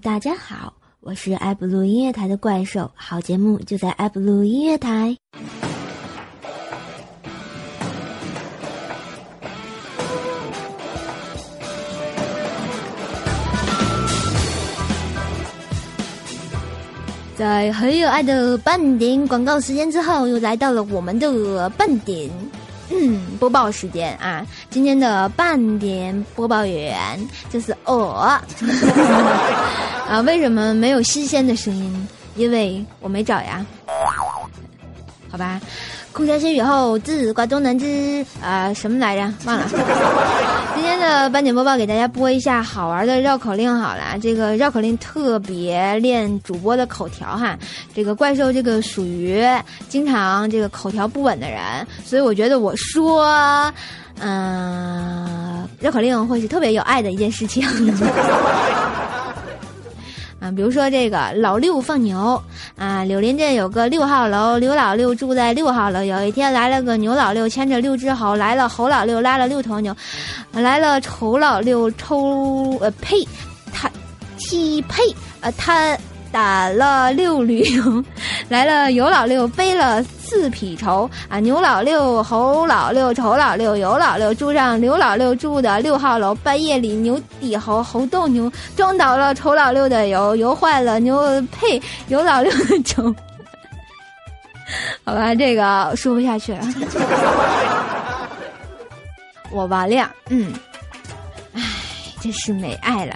大家好，我是爱布鲁音乐台的怪兽，好节目就在爱布鲁音乐台。在很有爱的半点广告时间之后，又来到了我们的半点。嗯，播报时间啊！今天的半点播报员就是我 啊。为什么没有新鲜的声音？因为我没找呀。好吧。空山新雨后，自挂东南枝啊，什么来着？忘了。今天的斑点播报给大家播一下好玩的绕口令。好了，这个绕口令特别练主播的口条哈。这个怪兽这个属于经常这个口条不稳的人，所以我觉得我说，嗯，绕口令会是特别有爱的一件事情。啊，比如说这个老六放牛啊，柳林镇有个六号楼，刘老六住在六号楼。有一天来了个牛老六，牵着六只猴，来了猴老六拉了六头牛，来了丑老六抽呃呸，他踢呸呃他。打了六驴，来了尤老六背了四匹绸啊！牛老六、猴老六、丑老六、尤老六住上刘老六住的六号楼。半夜里牛抵猴，猴斗牛，撞倒了丑老六的油，油坏了牛配有老六的愁。好吧，这个说不下去了。我完了，嗯，唉，真是没爱了，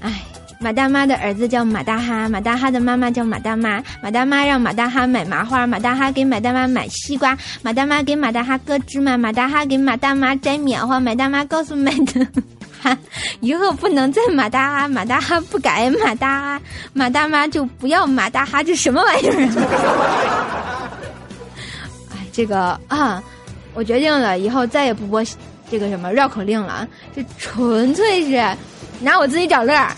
唉。马大妈的儿子叫马大哈，马大哈的妈妈叫马大妈。马大妈让马大哈买麻花，马大哈给马大妈买西瓜。马大妈给马大哈割芝麻，马大哈给马大妈摘棉花。马大妈告诉马大哈，以后不能再马大哈，马大哈不改，马大哈，马大妈就不要马大哈，这什么玩意儿啊？哎，这个啊，我决定了，以后再也不播这个什么绕口令了，这纯粹是。拿我自己找乐儿。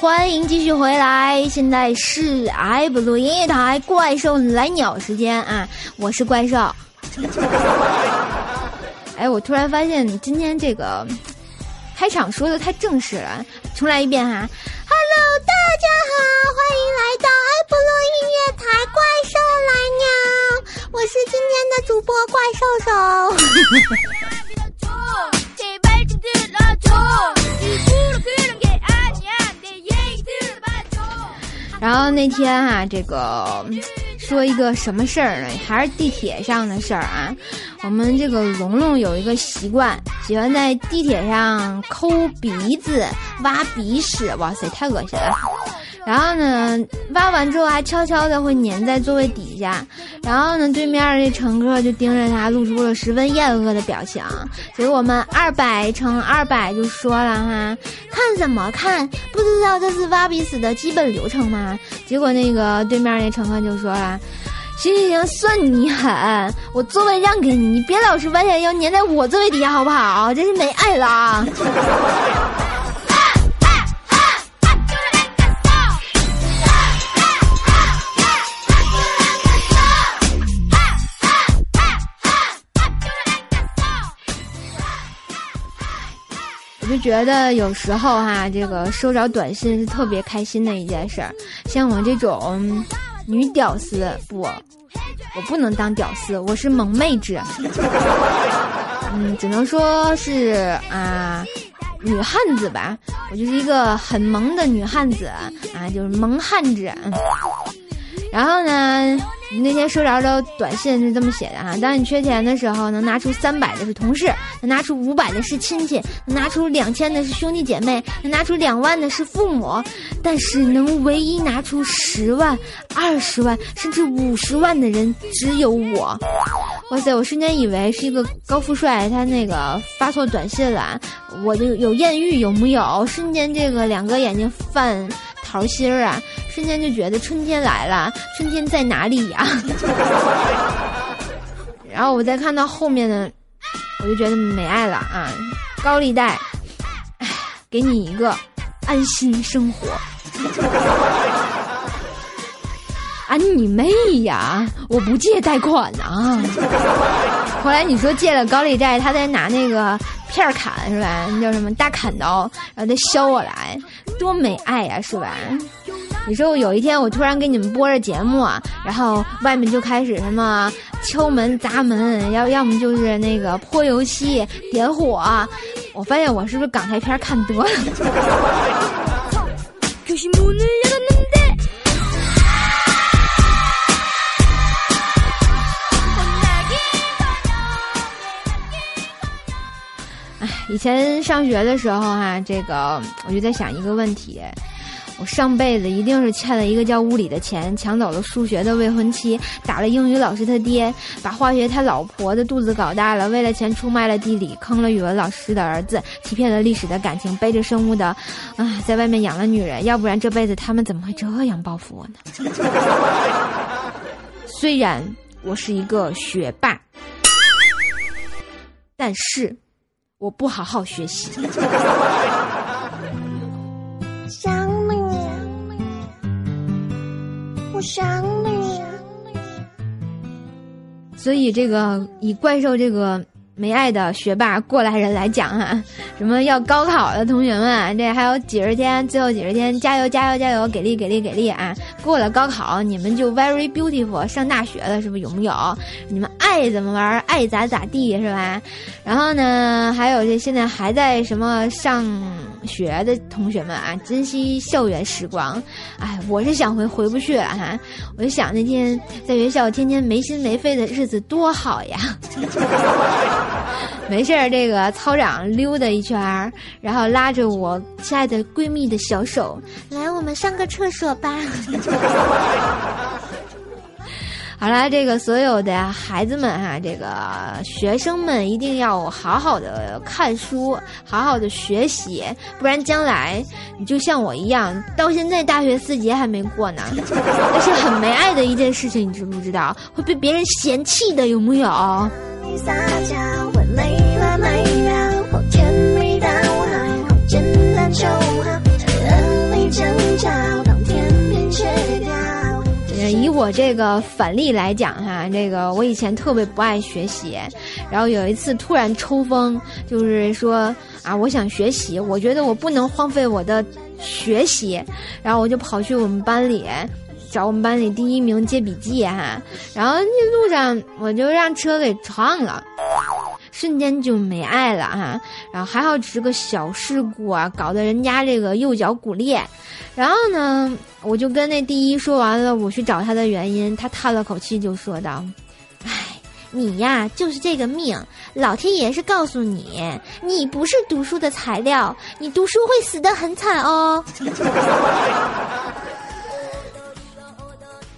欢迎继续回来，现在是爱布鲁音乐台怪兽来鸟时间啊！我是怪兽。哎，我突然发现今天这个开场说的太正式了，重来一遍哈。Hello，大家好，欢迎来到爱布鲁音乐台怪兽来鸟，我是今天的主播怪兽兽。然后那天哈，这个说一个什么事儿呢？还是地铁上的事儿啊。我们这个龙龙有一个习惯，喜欢在地铁上抠鼻子、挖鼻屎。哇塞，太恶心了！然后呢，挖完之后还悄悄的会粘在座位底下。然后呢，对面那乘客就盯着他，露出了十分厌恶的表情。结果我们二百乘二百就说了哈，看什么看？不知道这是挖鼻屎的基本流程吗？结果那个对面那乘客就说了。行行行，算你狠，我座位让给你，你别老是弯下腰粘在我座位底下，好不好？真是没爱了。就觉得有时候哈，这个收着短信是特别开心的一件事儿，像我这种。女屌丝不，我不能当屌丝，我是萌妹纸。嗯，只能说是啊，女汉子吧，我就是一个很萌的女汉子啊，就是萌汉子。然后呢？那天收着的短信是这么写的哈：当你缺钱的时候，能拿出三百的是同事，能拿出五百的是亲戚，能拿出两千的是兄弟姐妹，能拿出两万的是父母，但是能唯一拿出十万、二十万甚至五十万的人只有我。哇塞！我瞬间以为是一个高富帅，他那个发错短信了，我就有艳遇有木有？瞬间这个两个眼睛泛。桃心儿啊，瞬间就觉得春天来了，春天在哪里呀？然后我再看到后面的，我就觉得没爱了啊！高利贷，给你一个安心生活。啊你妹呀！我不借贷款呐。后来你说借了高利贷，他再拿那个片儿砍是吧？那叫什么大砍刀，然后再削我来，多没爱呀，是吧？你说我有一天我突然给你们播着节目啊，然后外面就开始什么敲门砸门，要要么就是那个泼油漆点火，我发现我是不是港台片看多了？以前上学的时候哈，这个我就在想一个问题：我上辈子一定是欠了一个叫物理的钱，抢走了数学的未婚妻，打了英语老师他爹，把化学他老婆的肚子搞大了，为了钱出卖了地理，坑了语文老师的儿子，欺骗了历史的感情，背着生物的，啊，在外面养了女人，要不然这辈子他们怎么会这样报复我呢？虽然我是一个学霸，但是。我不好好学习。想你，我想你。所以，这个以怪兽这个。没爱的学霸过来人来讲哈，什么要高考的同学们，这还有几十天，最后几十天，加油加油加油，给力给力给力啊！过了高考，你们就 very beautiful，上大学了，是不是有没有？你们爱怎么玩，爱咋咋地，是吧？然后呢，还有这现在还在什么上学的同学们啊，珍惜校园时光。哎，我是想回回不去了哈，我就想那天在学校天天没心没肺的日子多好呀。没事儿，这个操场溜达一圈儿，然后拉着我亲爱的闺蜜的小手，来，我们上个厕所吧。好了，这个所有的孩子们哈，这个学生们一定要好好的看书，好好的学习，不然将来你就像我一样，到现在大学四级还没过呢，那是很没爱的一件事情，你知不知道？会被别人嫌弃的，有木有？撒娇，会累了累了，甜蜜到海，好简单就以我这个反例来讲哈，这个我以前特别不爱学习，然后有一次突然抽风，就是说啊，我想学习，我觉得我不能荒废我的学习，然后我就跑去我们班里。找我们班里第一名借笔记哈，然后那路上我就让车给撞了，瞬间就没爱了哈。然后还好只是个小事故啊，搞得人家这个右脚骨裂。然后呢，我就跟那第一说完了，我去找他的原因，他叹了口气就说道：“哎，你呀就是这个命，老天爷是告诉你，你不是读书的材料，你读书会死得很惨哦。”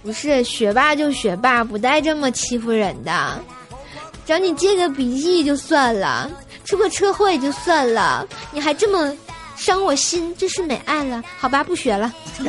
不是学霸就学霸，不带这么欺负人的。找你借个笔记就算了，出个车祸也就算了，你还这么伤我心，真是没爱了。好吧，不学了。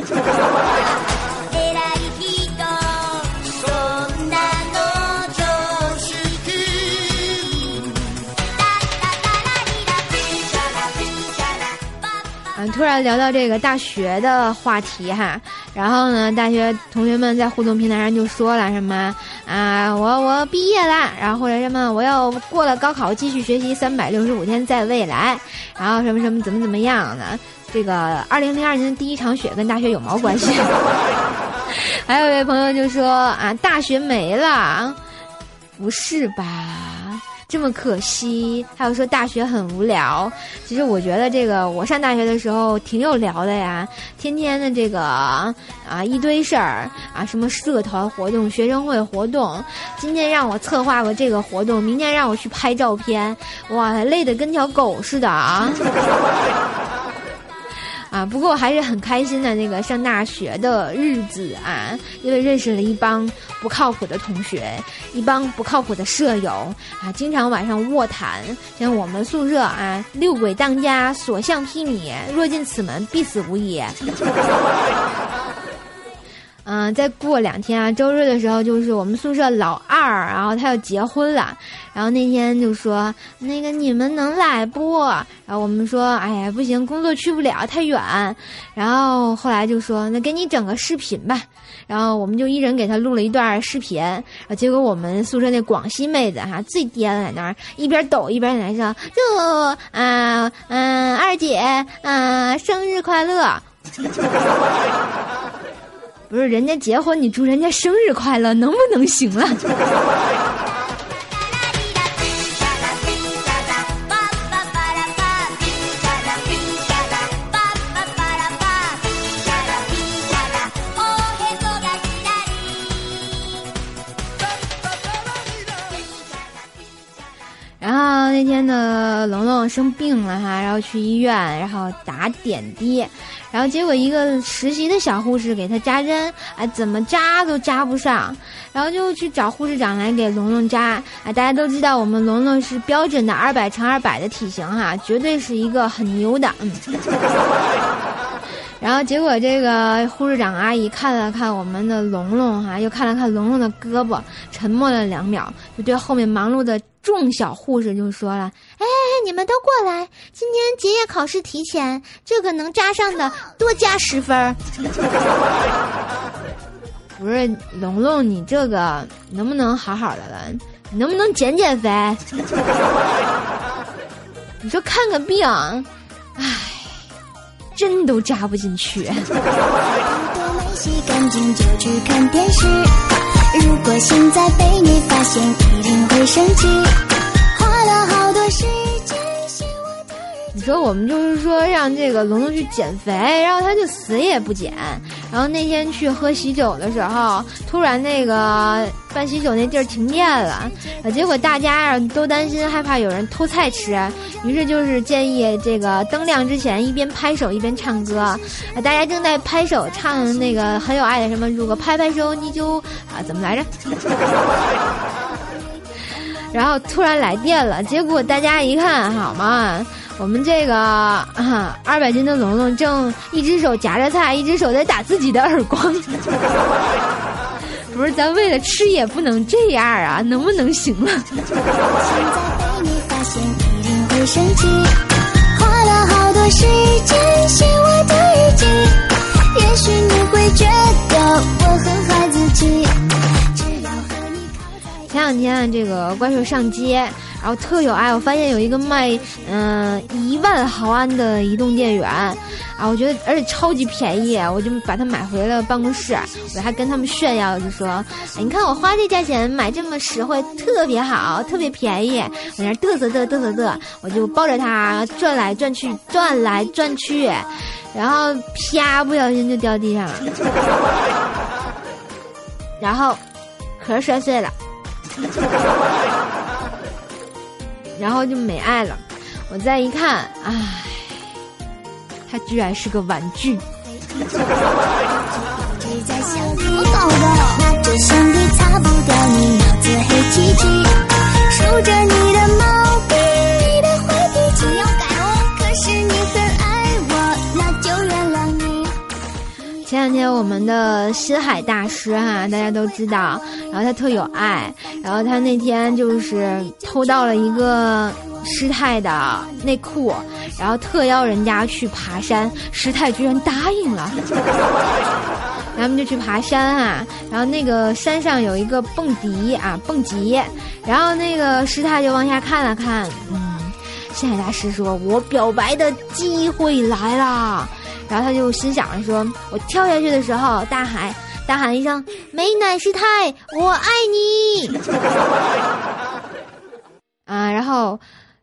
突然聊到这个大学的话题哈。然后呢，大学同学们在互动平台上就说了什么啊，我我毕业了，然后或者什么我要过了高考继续学习三百六十五天在未来，然后什么什么怎么怎么样的，这个二零零二年的第一场雪跟大学有毛关系？还有一位朋友就说啊，大学没了，不是吧？这么可惜，还有说大学很无聊。其实我觉得这个我上大学的时候挺有聊的呀，天天的这个啊一堆事儿啊，什么社团活动、学生会活动，今天让我策划个这个活动，明天让我去拍照片，哇，累得跟条狗似的啊。啊，不过我还是很开心的那个上大学的日子啊，因为认识了一帮不靠谱的同学，一帮不靠谱的舍友啊，经常晚上卧谈。像我们宿舍啊，六鬼当家，所向披靡，若进此门必死无疑。嗯，再过两天啊，周日的时候就是我们宿舍老二，然后他要结婚了，然后那天就说那个你们能来不？然后我们说哎呀不行，工作去不了太远。然后后来就说那给你整个视频吧，然后我们就一人给他录了一段视频。然后结果我们宿舍那广西妹子哈最颠了，在那儿一边抖一边在那说祝啊嗯二姐啊生日快乐。不是人家结婚，你祝人家生日快乐，能不能行了？那天呢，龙龙生病了哈，然后去医院，然后打点滴。然后结果一个实习的小护士给他扎针，啊，怎么扎都扎不上，然后就去找护士长来给龙龙扎。啊，大家都知道我们龙龙是标准的二百乘二百的体型哈，绝对是一个很牛的。嗯。然后结果这个护士长阿姨看了看我们的龙龙哈，又看了看龙龙的胳膊，沉默了两秒，就对后面忙碌的众小护士就说了：“哎，你们都过来，今天结业考试提前，这个能扎上的多加十分。” 不是龙龙，你这个能不能好好的了？你能不能减减肥？你说看个病，唉。针都扎不进去。如果现在被你发现，一定会生气。你说我们就是说让这个龙龙去减肥，然后他就死也不减。然后那天去喝喜酒的时候，突然那个办喜酒那地儿停电了，结果大家都担心害怕有人偷菜吃，于是就是建议这个灯亮之前一边拍手一边唱歌，大家正在拍手唱那个很有爱的什么，如果拍拍手你就啊怎么来着？然后突然来电了，结果大家一看，好嘛。我们这个啊，二百斤的龙龙正一只手夹着菜，一只手在打自己的耳光。不是，咱为了吃也不能这样啊，能不能行了？前两天这个怪兽上街。然后特有爱，我发现有一个卖嗯一万毫安的移动电源，啊，我觉得而且超级便宜，我就把它买回了办公室，我还跟他们炫耀，就说，你看我花这价钱买这么实惠，特别好，特别便宜，我在那嘚瑟嘚嘚瑟嘚，我就抱着它转来转去，转来转去，然后啪，不小心就掉地上了，然后壳摔碎了。然后就没爱了，我再一看，唉，他居然是个玩具。数着你的梦前两天我们的新海大师哈，大家都知道，然后他特有爱，然后他那天就是偷到了一个师太的内裤，然后特邀人家去爬山，师太居然答应了，然后我们就去爬山啊，然后那个山上有一个蹦迪啊，蹦极，然后那个师太就往下看了看，嗯，新海大师说：“我表白的机会来了。”然后他就心想着说：“我跳下去的时候，大喊大喊一声‘美乃师太，我爱你’ 啊！然后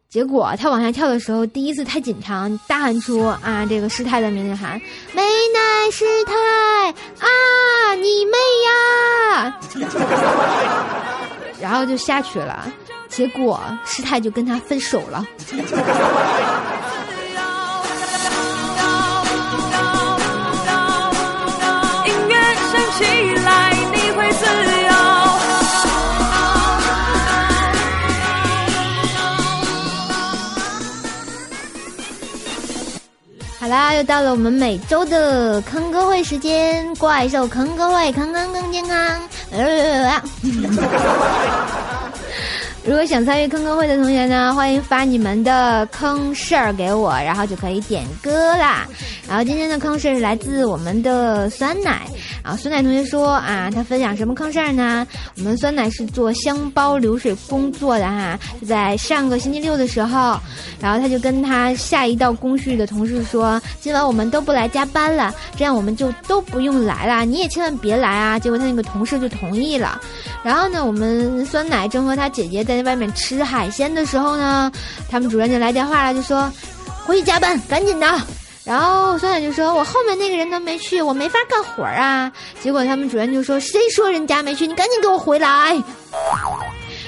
结果他往下跳的时候，第一次太紧张，大喊出啊这个师太的名字，喊‘美乃师太啊，你妹呀！’ 然后就下去了，结果师太就跟他分手了。”好啦，又到了我们每周的坑哥会时间，怪兽坑哥会，坑坑更健康。如果想参与坑坑会的同学呢，欢迎发你们的坑事儿给我，然后就可以点歌啦。然后今天的坑事儿是来自我们的酸奶，啊，酸奶同学说啊，他分享什么坑事儿呢？我们酸奶是做箱包流水工作的哈，就在上个星期六的时候，然后他就跟他下一道工序的同事说，今晚我们都不来加班了，这样我们就都不用来了，你也千万别来啊。结果他那个同事就同意了。然后呢，我们酸奶正和他姐姐在在外面吃海鲜的时候呢，他们主任就来电话了，就说回去加班，赶紧的。然后酸奶就说：“我后面那个人都没去，我没法干活啊。”结果他们主任就说：“谁说人家没去？你赶紧给我回来。”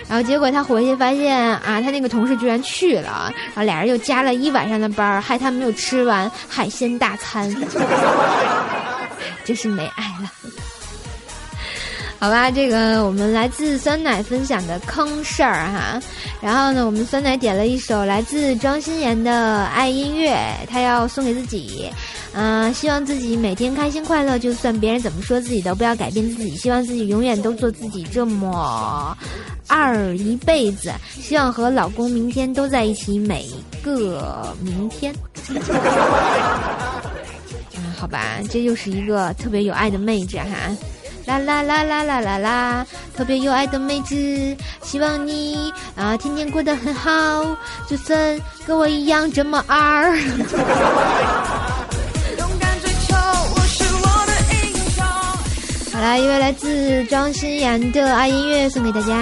然后结果他回去发现啊，他那个同事居然去了，然后俩人又加了一晚上的班，害他没有吃完海鲜大餐，真是没爱了。好吧，这个我们来自酸奶分享的坑事儿哈，然后呢，我们酸奶点了一首来自庄心妍的爱音乐，他要送给自己，嗯，希望自己每天开心快乐，就算别人怎么说自己都不要改变自己，希望自己永远都做自己这么二一辈子，希望和老公明天都在一起每个明天。嗯，好吧，这又是一个特别有爱的妹子哈。啦啦啦啦啦啦啦！特别有爱的妹子，希望你啊天天过得很好，就算跟我一样这么二。好啦，一位来自庄心妍的爱音乐送给大家。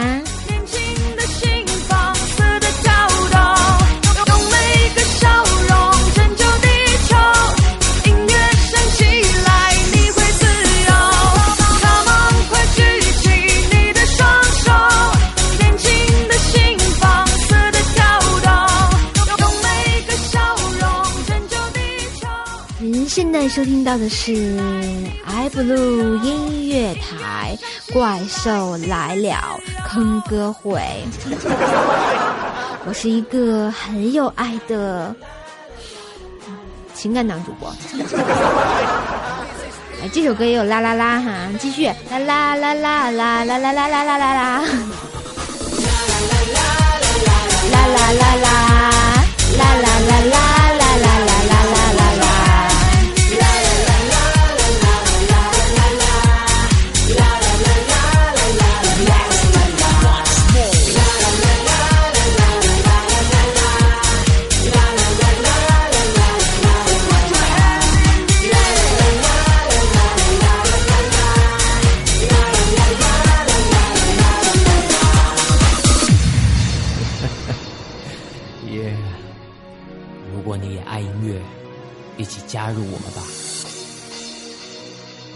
现在收听到的是 iBlue 音乐台，怪兽来了，坑歌会。我是一个很有爱的情感党主播。哎，这首歌也有啦啦啦哈，继续啦啦啦啦啦啦啦啦啦啦啦啦啦啦啦，啦啦啦啦，啦啦啦啦。加入我们吧！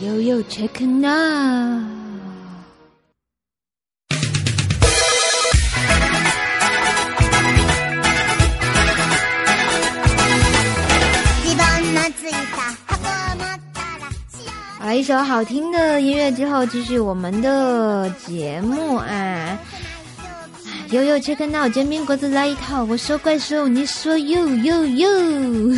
悠悠 check now。好了，一首好听的音乐之后，继续我们的节目啊！悠悠 check now，煎饼果子来一套，我说怪兽，你说呦呦呦。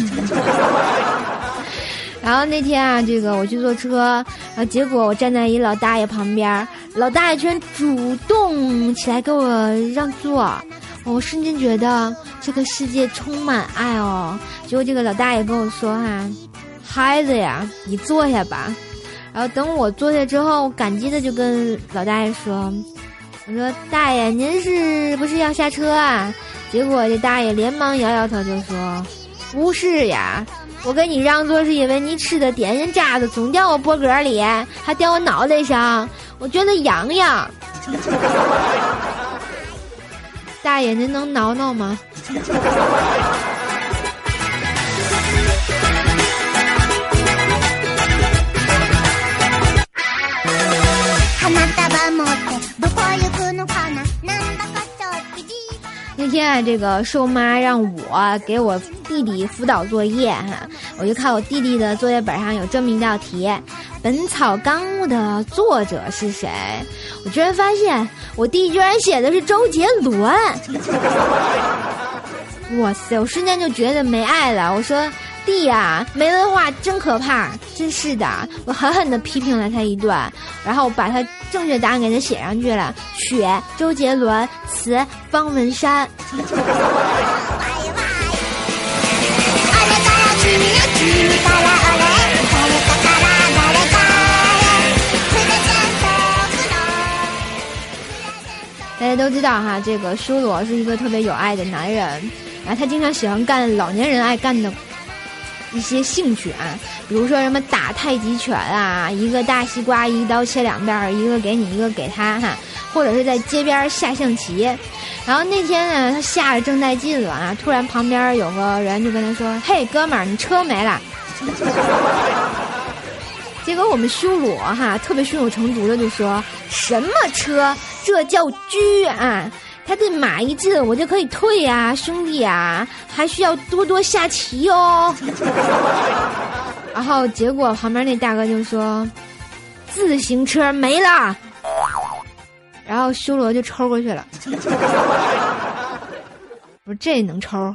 然后那天啊，这个我去坐车，然后结果我站在一老大爷旁边，老大爷居然主动起来给我让座，我瞬间觉得这个世界充满爱哦。结果这个老大爷跟我说：“哈，孩子呀，你坐下吧。”然后等我坐下之后，感激的就跟老大爷说：“我说大爷，您是不是要下车啊？”结果这大爷连忙摇摇头就说：“不是呀。”我给你让座是因为你吃的点心渣子总掉我脖梗里，还掉我脑袋上，我觉得痒痒。大爷，您能挠挠吗？那天啊，这个瘦妈让我给我弟弟辅导作业哈，我就看我弟弟的作业本上有这么一道题，《本草纲目》的作者是谁？我居然发现我弟居然写的是周杰伦！哇塞，我瞬间就觉得没爱了。我说弟呀，没文化真可怕！真是的，我狠狠的批评了他一顿，然后把他正确答案给他写上去了。曲周杰伦，词方文山。大家都知道哈，这个修罗是一个特别有爱的男人，然后他经常喜欢干老年人爱干的一些兴趣啊，比如说什么打太极拳啊，一个大西瓜一刀切两半，一个给你，一个给他哈，或者是在街边下象棋。然后那天呢，他下的正带劲了啊，突然旁边有个人就跟他说：“嘿，哥们儿，你车没了。” 结果我们修罗哈特别胸有成竹的就说：“什么车？这叫车啊！他这马一进，我就可以退呀，兄弟啊，还需要多多下棋哦。”然后结果旁边那大哥就说：“自行车没了。”然后修罗就抽过去了。我说这能抽？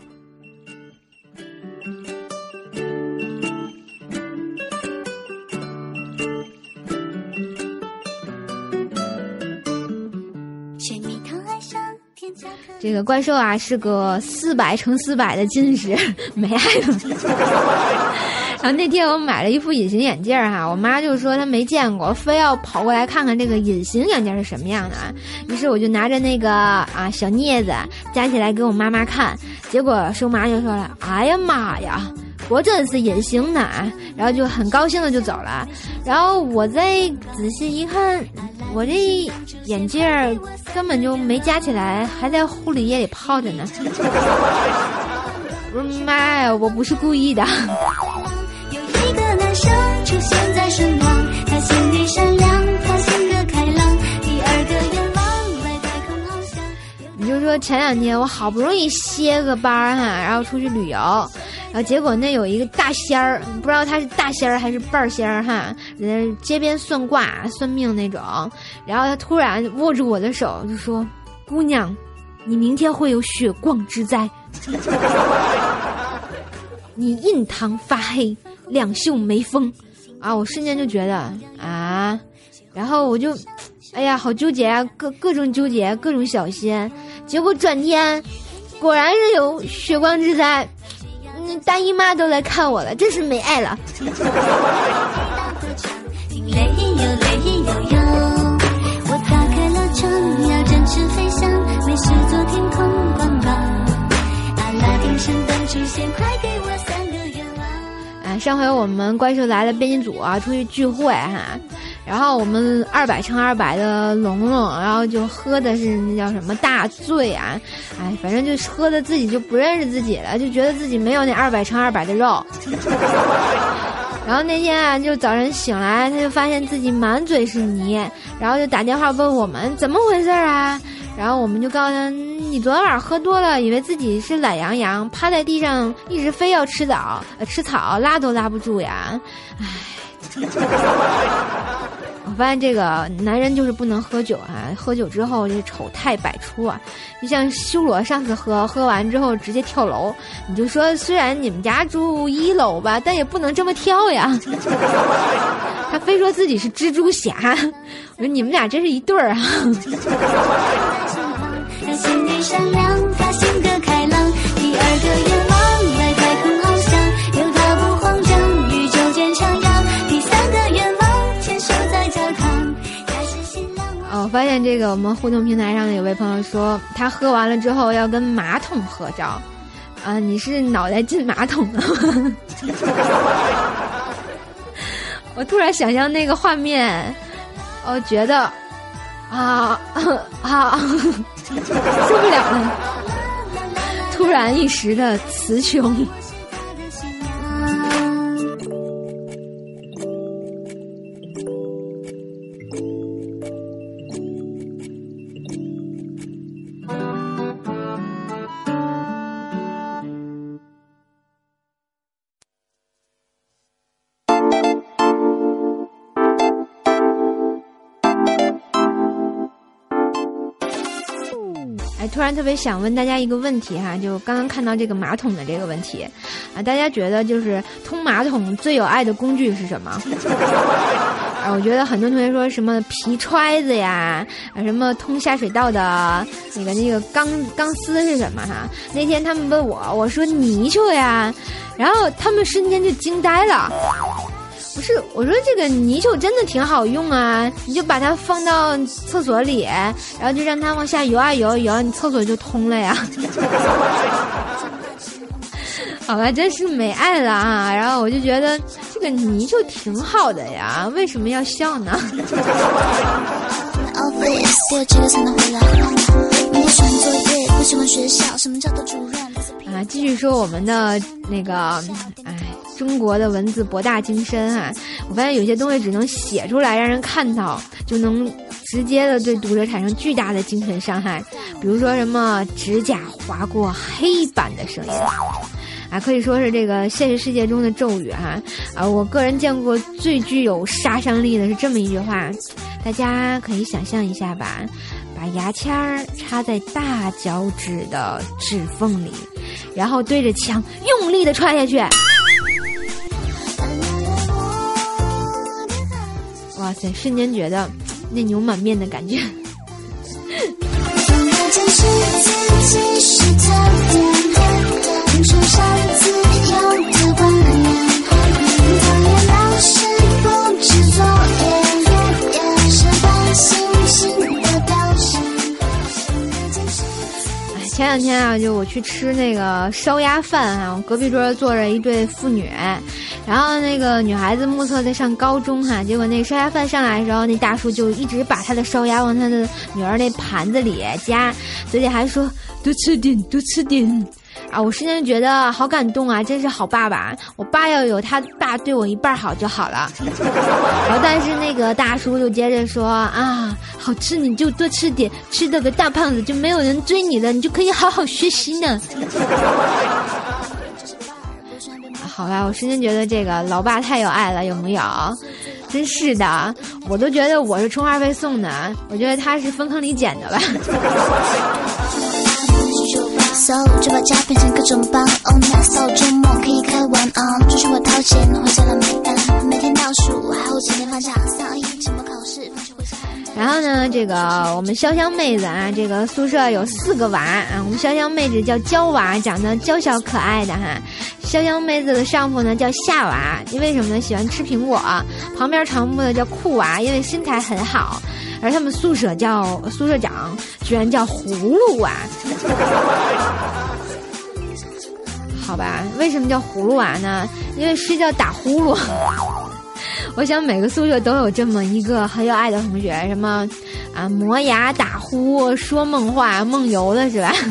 这个怪兽啊是个四百乘四百的近视，没爱了。然后那天我买了一副隐形眼镜儿哈，我妈就说她没见过，非要跑过来看看这个隐形眼镜是什么样的啊。于是我就拿着那个啊小镊子夹起来给我妈妈看，结果收妈就说了：“哎呀妈呀！”果真是隐形的，然后就很高兴的就走了。然后我再仔细一看，我这眼镜儿根本就没夹起来，还在护理液里泡着呢。我说妈呀，我不是故意的。你就说前两天我好不容易歇个班哈，然后出去旅游。然后结果那有一个大仙儿，不知道他是大仙儿还是半仙儿哈，在街边算卦算命那种。然后他突然握住我的手，就说：“姑娘，你明天会有血光之灾，你印堂发黑，两袖没风。”啊！我瞬间就觉得啊，然后我就，哎呀，好纠结啊，各各种纠结，各种小心。结果转天，果然是有血光之灾。大姨妈都来看我了，真是没爱了。啊，上回我们怪兽来了编辑组啊，出去聚会哈。然后我们二百乘二百的龙龙，然后就喝的是那叫什么大醉啊，哎，反正就喝的自己就不认识自己了，就觉得自己没有那二百乘二百的肉。然后那天啊，就早晨醒来，他就发现自己满嘴是泥，然后就打电话问我们怎么回事啊？然后我们就告诉他，你昨天晚上喝多了，以为自己是懒羊羊，趴在地上一直非要吃枣，呃，吃草，拉都拉不住呀，唉。我发现这个男人就是不能喝酒啊！喝酒之后这丑态百出啊！就像修罗上次喝，喝完之后直接跳楼。你就说，虽然你们家住一楼吧，但也不能这么跳呀。他非说自己是蜘蛛侠，我说你们俩真是一对儿啊！发现这个我们互动平台上的有位朋友说，他喝完了之后要跟马桶合照，啊，你是脑袋进马桶了吗？我突然想象那个画面，我觉得啊啊受不了了，突然一时的词穷。突然特别想问大家一个问题哈，就刚刚看到这个马桶的这个问题，啊，大家觉得就是通马桶最有爱的工具是什么？啊，我觉得很多同学说什么皮揣子呀，啊，什么通下水道的那个那个钢钢丝是什么哈？那天他们问我，我说泥鳅呀，然后他们瞬间就惊呆了。不是，我说这个泥鳅真的挺好用啊！你就把它放到厕所里，然后就让它往下游啊游游，你厕所就通了呀。好吧，真是没爱了啊！然后我就觉得这个泥鳅挺好的呀，为什么要笑呢？啊，继续说我们的那个，哎。中国的文字博大精深啊！我发现有些东西只能写出来让人看到，就能直接的对读者产生巨大的精神伤害。比如说什么指甲划过黑板的声音，啊，可以说是这个现实世界中的咒语哈。啊，我个人见过最具有杀伤力的是这么一句话，大家可以想象一下吧，把牙签儿插在大脚趾的指缝里，然后对着墙用力的踹下去。哇塞！瞬间觉得内牛满面的感觉。前两天啊，就我去吃那个烧鸭饭啊，我隔壁桌坐着一对父女，然后那个女孩子目测在上高中哈，结果那烧鸭饭上来的时候，那大叔就一直把他的烧鸭往他的女儿那盘子里夹，嘴里还说多吃点，多吃点。啊，我瞬间觉得好感动啊！真是好爸爸，我爸要有他爸对我一半好就好了。然后，但是那个大叔就接着说啊，好吃你就多吃点，吃的个大胖子就没有人追你了，你就可以好好学习呢。好吧，我瞬间觉得这个老爸太有爱了，有没有？真是的，我都觉得我是充话费送的，我觉得他是粪坑里捡的吧。搜就把家变成各种棒，Oh nice，周末可以开玩啊，出去我掏钱，回家了买单，每天倒数，还有几天放假，三二一，期末考试，放学回家。然后呢，这个我们潇湘妹子啊，这个宿舍有四个娃啊，我们潇湘妹子叫娇娃，长得娇小可爱的哈。潇湘妹子的上铺呢叫夏娃，因为什么呢？喜欢吃苹果。旁边长铺呢叫酷娃，因为身材很好。而他们宿舍叫宿舍长，居然叫葫芦娃。好吧，为什么叫葫芦娃呢？因为睡觉打呼噜。我想每个宿舍都有这么一个很有爱的同学，什么啊磨牙、打呼、说梦话、梦游的是吧？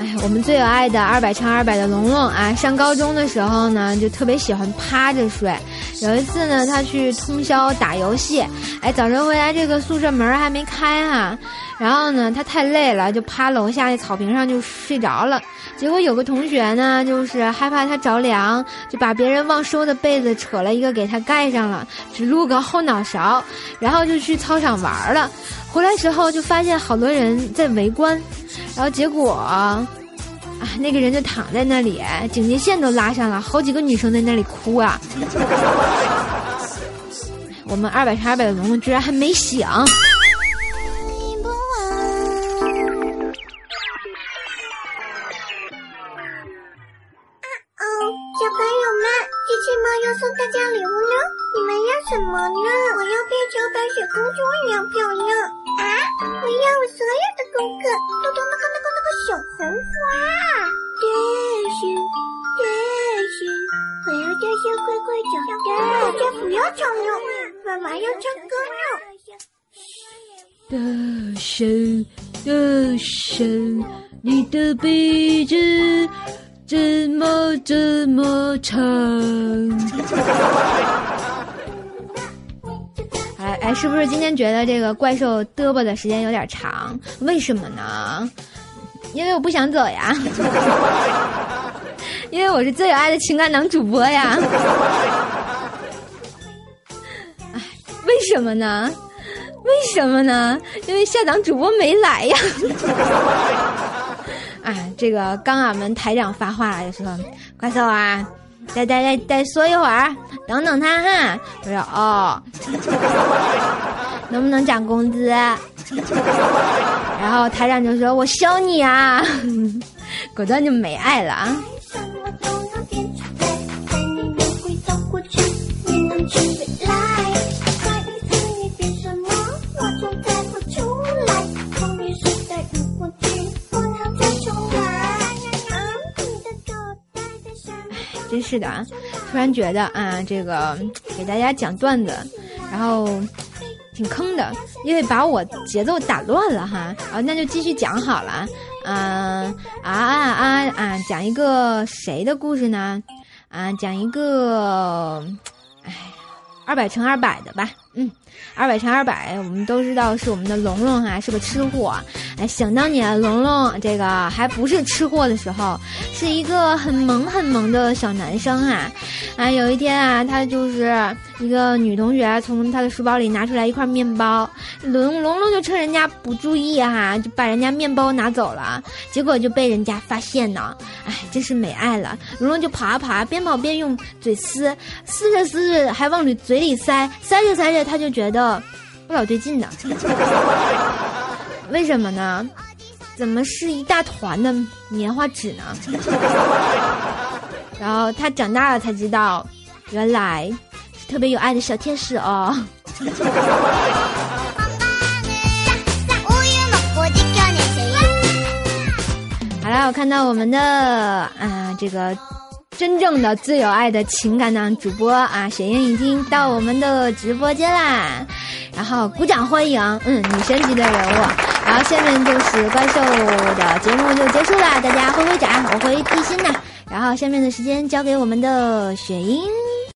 哎我们最有爱的二百乘二百的龙龙啊，上高中的时候呢，就特别喜欢趴着睡。有一次呢，他去通宵打游戏，哎，早晨回来这个宿舍门还没开哈，然后呢，他太累了，就趴楼下那草坪上就睡着了。结果有个同学呢，就是害怕他着凉，就把别人忘收的被子扯了一个给他盖上了，只露个后脑勺，然后就去操场玩了。回来时候就发现好多人在围观，然后结果。啊，那个人就躺在那里，警戒线都拉上了，好几个女生在那里哭啊。我们二百乘二百的龙龙居然还没醒。要送大家礼物呢，你们要什么呢？我要变成白雪公主一样漂亮啊！我要我所有的功课都读那个那个那个小红花。我要叫小乖乖叫，大家不要吵闹，妈妈要唱歌了。大声，大声，你的鼻子怎么这么长？哎哎，是不是今天觉得这个怪兽嘚啵的时间有点长？为什么呢？因为我不想走呀，因为我是最有爱的情感党主播呀。哎，为什么呢？为什么呢？因为下档主播没来呀。啊，这个刚俺们台长发话了，就说：“怪兽啊，再再再再说一会儿，等等他哈。”我说：“哦，能不能涨工资？” 然后台长就说：“我削你啊！” 果断就没爱了啊。是的啊！突然觉得啊，这个给大家讲段子，然后挺坑的，因为把我节奏打乱了哈。啊，那就继续讲好了。啊啊啊啊！讲一个谁的故事呢？啊，讲一个，哎，二百乘二百的吧。二百乘二百，我们都知道是我们的龙龙哈，是个吃货。哎，想当年龙龙这个还不是吃货的时候，是一个很萌很萌的小男生啊。啊，有一天啊，他就是一个女同学从她的书包里拿出来一块面包，龙龙龙就趁人家不注意哈，就把人家面包拿走了，结果就被人家发现呢。哎，真是没爱了。龙龙就跑啊跑，边跑边用嘴撕，撕着撕着还往里嘴里塞，塞着塞着他就觉得。不老对劲的，为什么呢？怎么是一大团的棉花纸呢？然后他长大了才知道，原来特别有爱的小天使哦。好了，我看到我们的啊这个。真正的最有爱的情感党主播啊，雪英已经到我们的直播间啦，然后鼓掌欢迎，嗯，女神级的人物。然后下面就是怪兽的节目就结束了，大家挥挥掌，我会贴心的。然后下面的时间交给我们的雪英。